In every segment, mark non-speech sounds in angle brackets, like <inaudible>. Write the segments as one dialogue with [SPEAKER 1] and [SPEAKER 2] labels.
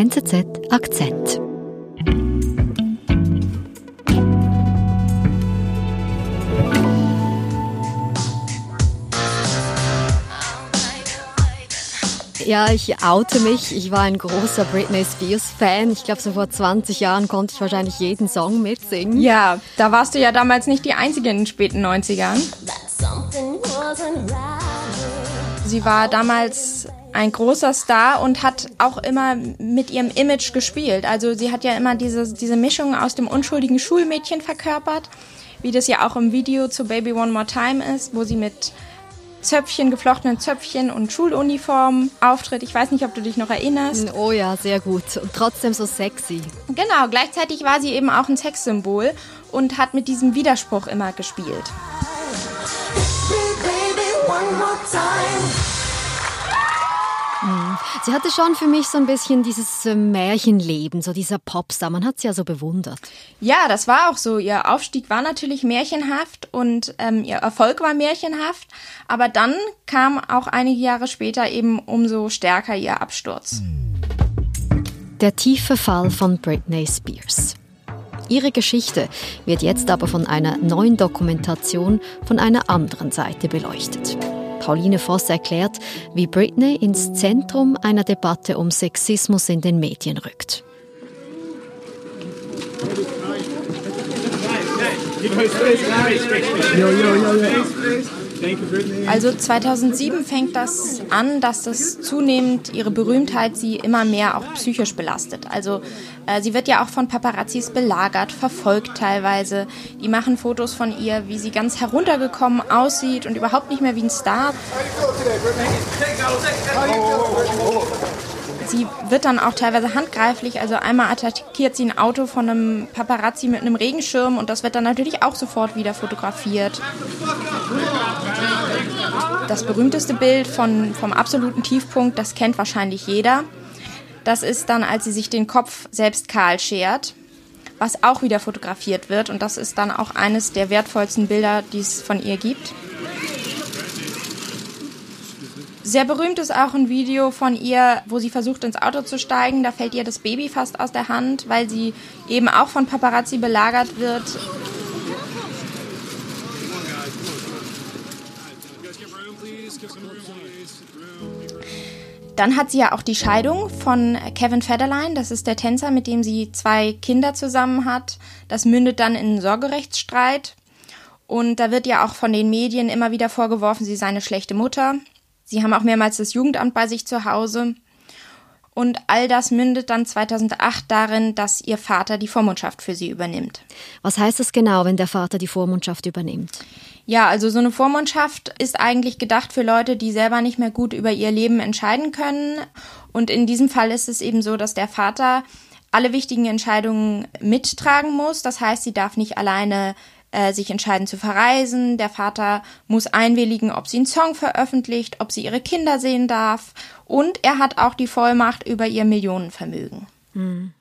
[SPEAKER 1] NZZ Akzent. Ja, ich oute mich. Ich war ein großer Britney Spears-Fan. Ich glaube, so vor 20 Jahren konnte ich wahrscheinlich jeden Song mitsingen.
[SPEAKER 2] Ja, da warst du ja damals nicht die Einzige in den späten 90ern. Sie war damals ein großer Star und hat auch immer mit ihrem Image gespielt. Also sie hat ja immer diese, diese Mischung aus dem unschuldigen Schulmädchen verkörpert, wie das ja auch im Video zu Baby One More Time ist, wo sie mit Zöpfchen, geflochtenen Zöpfchen und Schuluniform auftritt. Ich weiß nicht, ob du dich noch erinnerst.
[SPEAKER 1] Oh ja, sehr gut. Und trotzdem so sexy.
[SPEAKER 2] Genau, gleichzeitig war sie eben auch ein Sexsymbol und hat mit diesem Widerspruch immer gespielt.
[SPEAKER 1] Mhm. Sie hatte schon für mich so ein bisschen dieses äh, Märchenleben, so dieser Popstar. Man hat sie ja so bewundert.
[SPEAKER 2] Ja, das war auch so. Ihr Aufstieg war natürlich märchenhaft und ähm, ihr Erfolg war märchenhaft. Aber dann kam auch einige Jahre später eben umso stärker ihr Absturz.
[SPEAKER 1] Der tiefe Fall von Britney Spears. Ihre Geschichte wird jetzt aber von einer neuen Dokumentation von einer anderen Seite beleuchtet. Pauline Voss erklärt, wie Britney ins Zentrum einer Debatte um Sexismus in den Medien rückt.
[SPEAKER 2] Yo, yo, yo. Also 2007 fängt das an, dass das zunehmend ihre Berühmtheit sie immer mehr auch psychisch belastet. Also äh, sie wird ja auch von Paparazzis belagert, verfolgt teilweise. Die machen Fotos von ihr, wie sie ganz heruntergekommen aussieht und überhaupt nicht mehr wie ein Star. Sie wird dann auch teilweise handgreiflich. Also einmal attackiert sie ein Auto von einem Paparazzi mit einem Regenschirm und das wird dann natürlich auch sofort wieder fotografiert. Das berühmteste Bild von, vom absoluten Tiefpunkt, das kennt wahrscheinlich jeder. Das ist dann, als sie sich den Kopf selbst kahl schert, was auch wieder fotografiert wird. Und das ist dann auch eines der wertvollsten Bilder, die es von ihr gibt. Sehr berühmt ist auch ein Video von ihr, wo sie versucht ins Auto zu steigen. Da fällt ihr das Baby fast aus der Hand, weil sie eben auch von Paparazzi belagert wird. Dann hat sie ja auch die Scheidung von Kevin Federline, das ist der Tänzer, mit dem sie zwei Kinder zusammen hat. Das mündet dann in einen Sorgerechtsstreit. Und da wird ja auch von den Medien immer wieder vorgeworfen, sie sei eine schlechte Mutter. Sie haben auch mehrmals das Jugendamt bei sich zu Hause. Und all das mündet dann 2008 darin, dass ihr Vater die Vormundschaft für sie übernimmt.
[SPEAKER 1] Was heißt das genau, wenn der Vater die Vormundschaft übernimmt?
[SPEAKER 2] Ja, also so eine Vormundschaft ist eigentlich gedacht für Leute, die selber nicht mehr gut über ihr Leben entscheiden können. Und in diesem Fall ist es eben so, dass der Vater alle wichtigen Entscheidungen mittragen muss. Das heißt, sie darf nicht alleine äh, sich entscheiden zu verreisen. Der Vater muss einwilligen, ob sie einen Song veröffentlicht, ob sie ihre Kinder sehen darf. Und er hat auch die Vollmacht über ihr Millionenvermögen. Hm.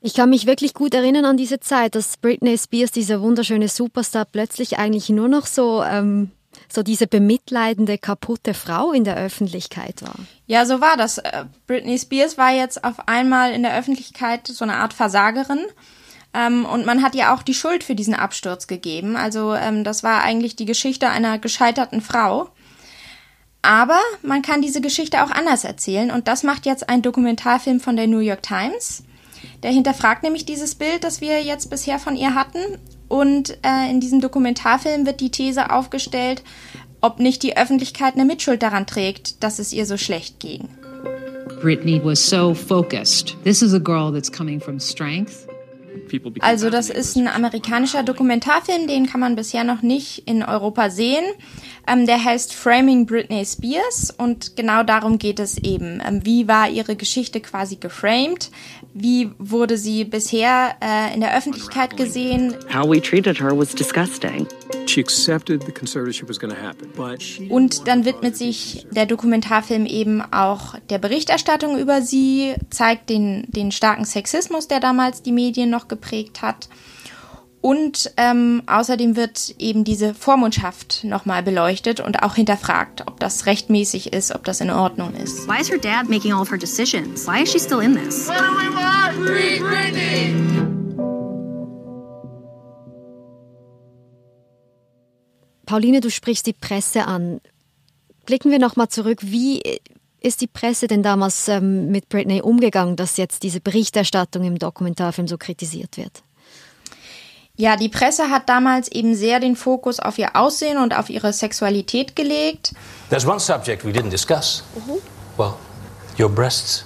[SPEAKER 1] Ich kann mich wirklich gut erinnern an diese Zeit, dass Britney Spears, dieser wunderschöne Superstar, plötzlich eigentlich nur noch so, ähm, so diese bemitleidende, kaputte Frau in der Öffentlichkeit war.
[SPEAKER 2] Ja, so war das. Äh, Britney Spears war jetzt auf einmal in der Öffentlichkeit so eine Art Versagerin. Ähm, und man hat ihr auch die Schuld für diesen Absturz gegeben. Also ähm, das war eigentlich die Geschichte einer gescheiterten Frau. Aber man kann diese Geschichte auch anders erzählen und das macht jetzt ein Dokumentarfilm von der New York Times. Der hinterfragt nämlich dieses Bild, das wir jetzt bisher von ihr hatten. Und äh, in diesem Dokumentarfilm wird die These aufgestellt, ob nicht die Öffentlichkeit eine Mitschuld daran trägt, dass es ihr so schlecht ging.
[SPEAKER 3] Britney was so focused. This is a girl that's coming from strength.
[SPEAKER 2] Also das ist ein amerikanischer Dokumentarfilm, den kann man bisher noch nicht in Europa sehen. Ähm, der heißt Framing Britney Spears und genau darum geht es eben. Ähm, wie war ihre Geschichte quasi geframed? Wie wurde sie bisher äh, in der Öffentlichkeit gesehen?
[SPEAKER 4] How we treated her was disgusting.
[SPEAKER 2] Und dann widmet sich der Dokumentarfilm eben auch der Berichterstattung über sie, zeigt den, den starken Sexismus, der damals die Medien noch geprägt hat. Und ähm, außerdem wird eben diese Vormundschaft nochmal beleuchtet und auch hinterfragt, ob das rechtmäßig ist, ob das in Ordnung ist.
[SPEAKER 5] Why is her dad making all of her decisions? Why is she still in this? What do we want? Free Britney!
[SPEAKER 1] Pauline, du sprichst die Presse an. Blicken wir nochmal zurück. Wie ist die Presse denn damals ähm, mit Britney umgegangen, dass jetzt diese Berichterstattung im Dokumentarfilm so kritisiert wird?
[SPEAKER 2] Ja, die Presse hat damals eben sehr den Fokus auf ihr Aussehen und auf ihre Sexualität gelegt.
[SPEAKER 6] There's one subject we didn't discuss. Mhm. Well, your breasts.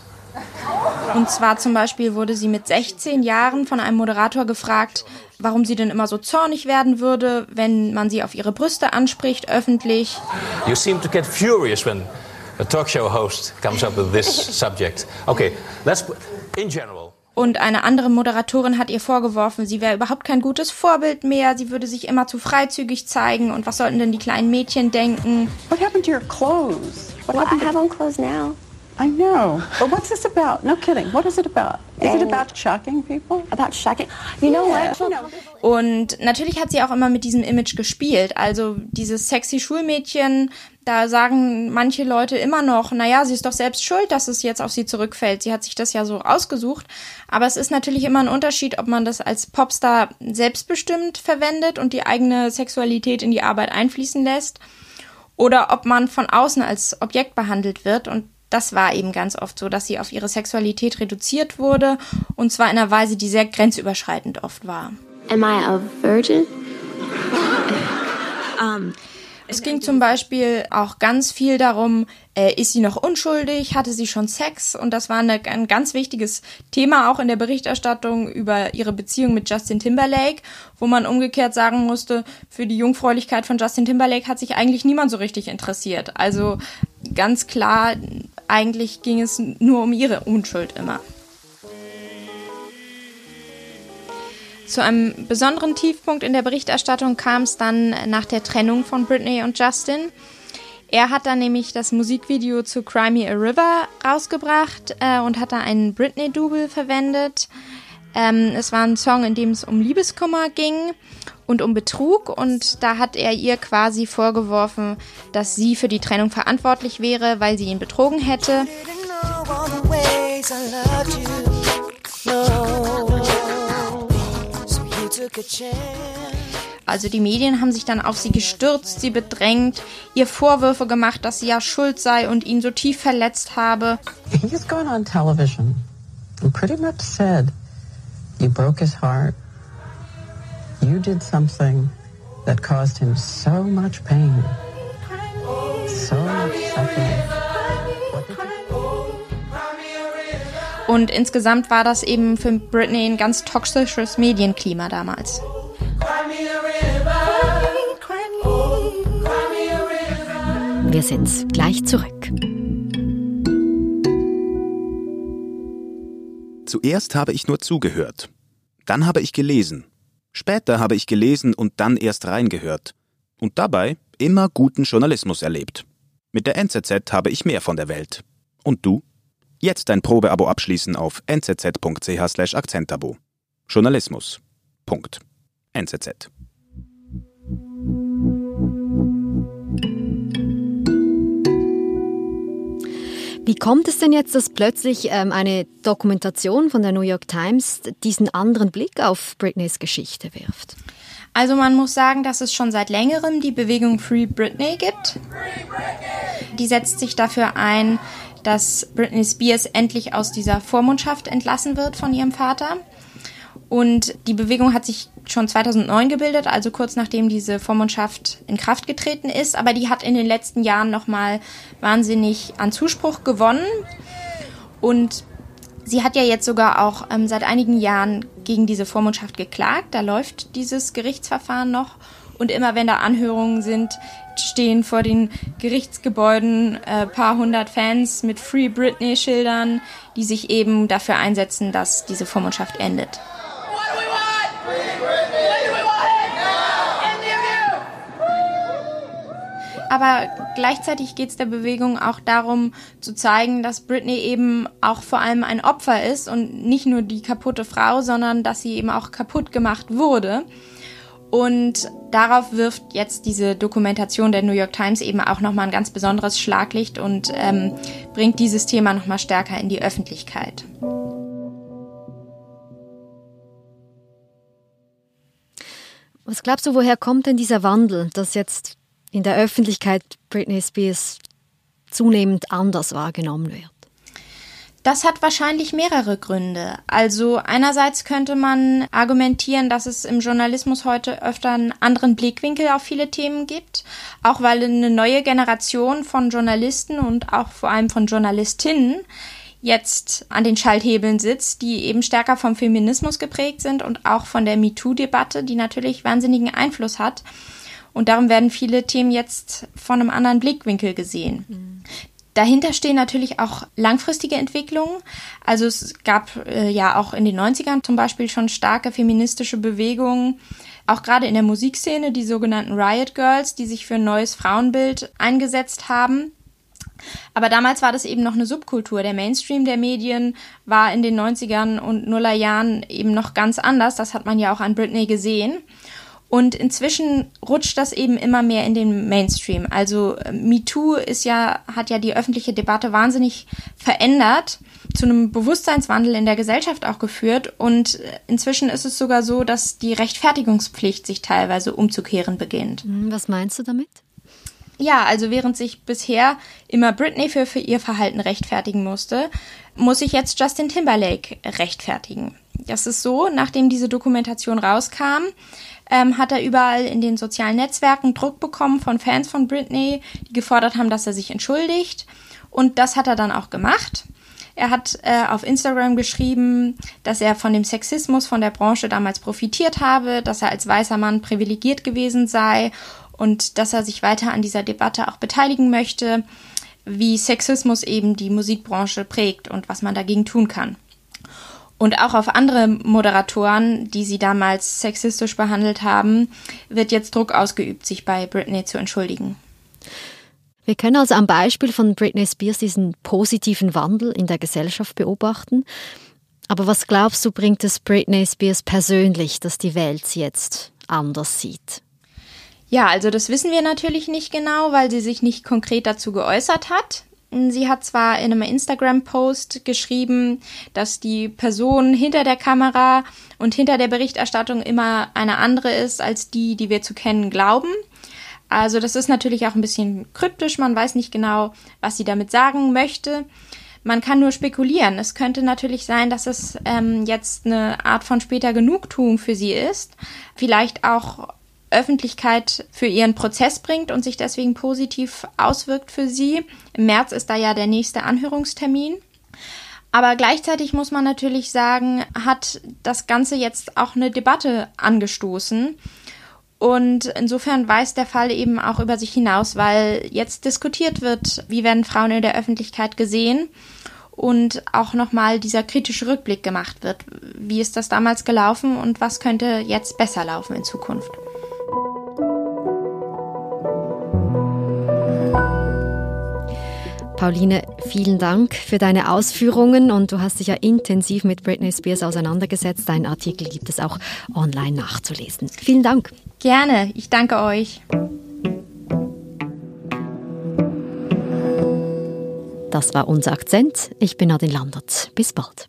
[SPEAKER 2] Und zwar zum Beispiel wurde sie mit 16 Jahren von einem Moderator gefragt, warum sie denn immer so zornig werden würde, wenn man sie auf ihre Brüste anspricht, öffentlich.
[SPEAKER 6] You seem to get furious when a talk show host comes up with this <laughs> subject. Okay, let's in general.
[SPEAKER 2] Und eine andere Moderatorin hat ihr vorgeworfen, sie wäre überhaupt kein gutes Vorbild mehr, sie würde sich immer zu freizügig zeigen und was sollten denn die kleinen Mädchen denken?
[SPEAKER 7] What happened to your clothes?
[SPEAKER 8] What well, I have on clothes now.
[SPEAKER 7] I know. But what's this about? No kidding. What is it about? Is it about shocking people?
[SPEAKER 8] About shocking? You know yeah.
[SPEAKER 2] what? Und natürlich hat sie auch immer mit diesem Image gespielt. Also dieses sexy Schulmädchen, da sagen manche Leute immer noch, naja, sie ist doch selbst schuld, dass es jetzt auf sie zurückfällt. Sie hat sich das ja so ausgesucht. Aber es ist natürlich immer ein Unterschied, ob man das als Popstar selbstbestimmt verwendet und die eigene Sexualität in die Arbeit einfließen lässt oder ob man von außen als Objekt behandelt wird. Und das war eben ganz oft so, dass sie auf ihre Sexualität reduziert wurde und zwar in einer Weise, die sehr grenzüberschreitend oft war.
[SPEAKER 8] Am I a virgin?
[SPEAKER 2] um, es ging zum Beispiel auch ganz viel darum, äh, ist sie noch unschuldig, hatte sie schon Sex? Und das war eine, ein ganz wichtiges Thema auch in der Berichterstattung über ihre Beziehung mit Justin Timberlake, wo man umgekehrt sagen musste, für die Jungfräulichkeit von Justin Timberlake hat sich eigentlich niemand so richtig interessiert. Also ganz klar, eigentlich ging es nur um ihre Unschuld immer. Zu einem besonderen Tiefpunkt in der Berichterstattung kam es dann nach der Trennung von Britney und Justin. Er hat dann nämlich das Musikvideo zu Cry Me a River rausgebracht äh, und hat da einen Britney-Double verwendet. Ähm, es war ein Song, in dem es um Liebeskummer ging und um Betrug und da hat er ihr quasi vorgeworfen, dass sie für die Trennung verantwortlich wäre, weil sie ihn betrogen hätte. Also die Medien haben sich dann auf sie gestürzt, sie bedrängt, ihr Vorwürfe gemacht, dass sie ja schuld sei und ihn so tief verletzt habe.
[SPEAKER 7] He's gone on television and pretty much said, you broke his heart. You did something that caused him so much pain, so much suffering.
[SPEAKER 2] Und insgesamt war das eben für Britney ein ganz toxisches Medienklima damals.
[SPEAKER 1] Wir sind gleich zurück.
[SPEAKER 9] Zuerst habe ich nur zugehört. Dann habe ich gelesen. Später habe ich gelesen und dann erst reingehört. Und dabei immer guten Journalismus erlebt. Mit der NZZ habe ich mehr von der Welt. Und du? Jetzt dein Probeabo abschließen auf nzz.ch/akzentabo. Journalismus. Punkt. NZZ.
[SPEAKER 1] Wie kommt es denn jetzt, dass plötzlich ähm, eine Dokumentation von der New York Times diesen anderen Blick auf Britneys Geschichte wirft?
[SPEAKER 2] Also man muss sagen, dass es schon seit längerem die Bewegung Free Britney gibt. Die setzt sich dafür ein, dass Britney Spears endlich aus dieser Vormundschaft entlassen wird von ihrem Vater. Und die Bewegung hat sich schon 2009 gebildet, also kurz nachdem diese Vormundschaft in Kraft getreten ist. Aber die hat in den letzten Jahren nochmal wahnsinnig an Zuspruch gewonnen. Und sie hat ja jetzt sogar auch ähm, seit einigen Jahren gegen diese Vormundschaft geklagt. Da läuft dieses Gerichtsverfahren noch. Und immer wenn da Anhörungen sind, stehen vor den Gerichtsgebäuden äh, paar hundert Fans mit Free Britney-Schildern, die sich eben dafür einsetzen, dass diese Vormundschaft endet. Aber gleichzeitig geht es der Bewegung auch darum zu zeigen, dass Britney eben auch vor allem ein Opfer ist und nicht nur die kaputte Frau, sondern dass sie eben auch kaputt gemacht wurde. Und darauf wirft jetzt diese Dokumentation der New York Times eben auch nochmal ein ganz besonderes Schlaglicht und ähm, bringt dieses Thema nochmal stärker in die Öffentlichkeit.
[SPEAKER 1] Was glaubst du, woher kommt denn dieser Wandel, dass jetzt in der Öffentlichkeit Britney Spears zunehmend anders wahrgenommen wird?
[SPEAKER 2] Das hat wahrscheinlich mehrere Gründe. Also einerseits könnte man argumentieren, dass es im Journalismus heute öfter einen anderen Blickwinkel auf viele Themen gibt, auch weil eine neue Generation von Journalisten und auch vor allem von Journalistinnen jetzt an den Schalthebeln sitzt, die eben stärker vom Feminismus geprägt sind und auch von der MeToo-Debatte, die natürlich wahnsinnigen Einfluss hat. Und darum werden viele Themen jetzt von einem anderen Blickwinkel gesehen. Mhm. Dahinter stehen natürlich auch langfristige Entwicklungen. Also es gab äh, ja auch in den 90ern zum Beispiel schon starke feministische Bewegungen, auch gerade in der Musikszene, die sogenannten Riot Girls, die sich für ein neues Frauenbild eingesetzt haben. Aber damals war das eben noch eine Subkultur. Der Mainstream der Medien war in den 90ern und Nullerjahren eben noch ganz anders. Das hat man ja auch an Britney gesehen. Und inzwischen rutscht das eben immer mehr in den Mainstream. Also äh, MeToo ist ja, hat ja die öffentliche Debatte wahnsinnig verändert, zu einem Bewusstseinswandel in der Gesellschaft auch geführt. Und äh, inzwischen ist es sogar so, dass die Rechtfertigungspflicht sich teilweise umzukehren beginnt.
[SPEAKER 1] Hm, was meinst du damit?
[SPEAKER 2] Ja, also während sich bisher immer Britney für, für ihr Verhalten rechtfertigen musste, muss sich jetzt Justin Timberlake rechtfertigen. Das ist so, nachdem diese Dokumentation rauskam, ähm, hat er überall in den sozialen Netzwerken Druck bekommen von Fans von Britney, die gefordert haben, dass er sich entschuldigt. Und das hat er dann auch gemacht. Er hat äh, auf Instagram geschrieben, dass er von dem Sexismus von der Branche damals profitiert habe, dass er als weißer Mann privilegiert gewesen sei und dass er sich weiter an dieser Debatte auch beteiligen möchte, wie Sexismus eben die Musikbranche prägt und was man dagegen tun kann. Und auch auf andere Moderatoren, die sie damals sexistisch behandelt haben, wird jetzt Druck ausgeübt, sich bei Britney zu entschuldigen.
[SPEAKER 1] Wir können also am Beispiel von Britney Spears diesen positiven Wandel in der Gesellschaft beobachten. Aber was glaubst du, bringt es Britney Spears persönlich, dass die Welt sie jetzt anders sieht?
[SPEAKER 2] Ja, also das wissen wir natürlich nicht genau, weil sie sich nicht konkret dazu geäußert hat. Sie hat zwar in einem Instagram-Post geschrieben, dass die Person hinter der Kamera und hinter der Berichterstattung immer eine andere ist als die, die wir zu kennen glauben. Also das ist natürlich auch ein bisschen kryptisch, man weiß nicht genau, was sie damit sagen möchte. Man kann nur spekulieren. Es könnte natürlich sein, dass es ähm, jetzt eine Art von später Genugtuung für sie ist. Vielleicht auch Öffentlichkeit für ihren Prozess bringt und sich deswegen positiv auswirkt für sie. Im März ist da ja der nächste Anhörungstermin. Aber gleichzeitig muss man natürlich sagen, hat das Ganze jetzt auch eine Debatte angestoßen. Und insofern weist der Fall eben auch über sich hinaus, weil jetzt diskutiert wird, wie werden Frauen in der Öffentlichkeit gesehen und auch nochmal dieser kritische Rückblick gemacht wird. Wie ist das damals gelaufen und was könnte jetzt besser laufen in Zukunft?
[SPEAKER 1] Pauline, vielen Dank für deine Ausführungen und du hast dich ja intensiv mit Britney Spears auseinandergesetzt. Deinen Artikel gibt es auch online nachzulesen. Vielen Dank.
[SPEAKER 2] Gerne, ich danke euch.
[SPEAKER 1] Das war unser Akzent. Ich bin Nadine Landert. Bis bald.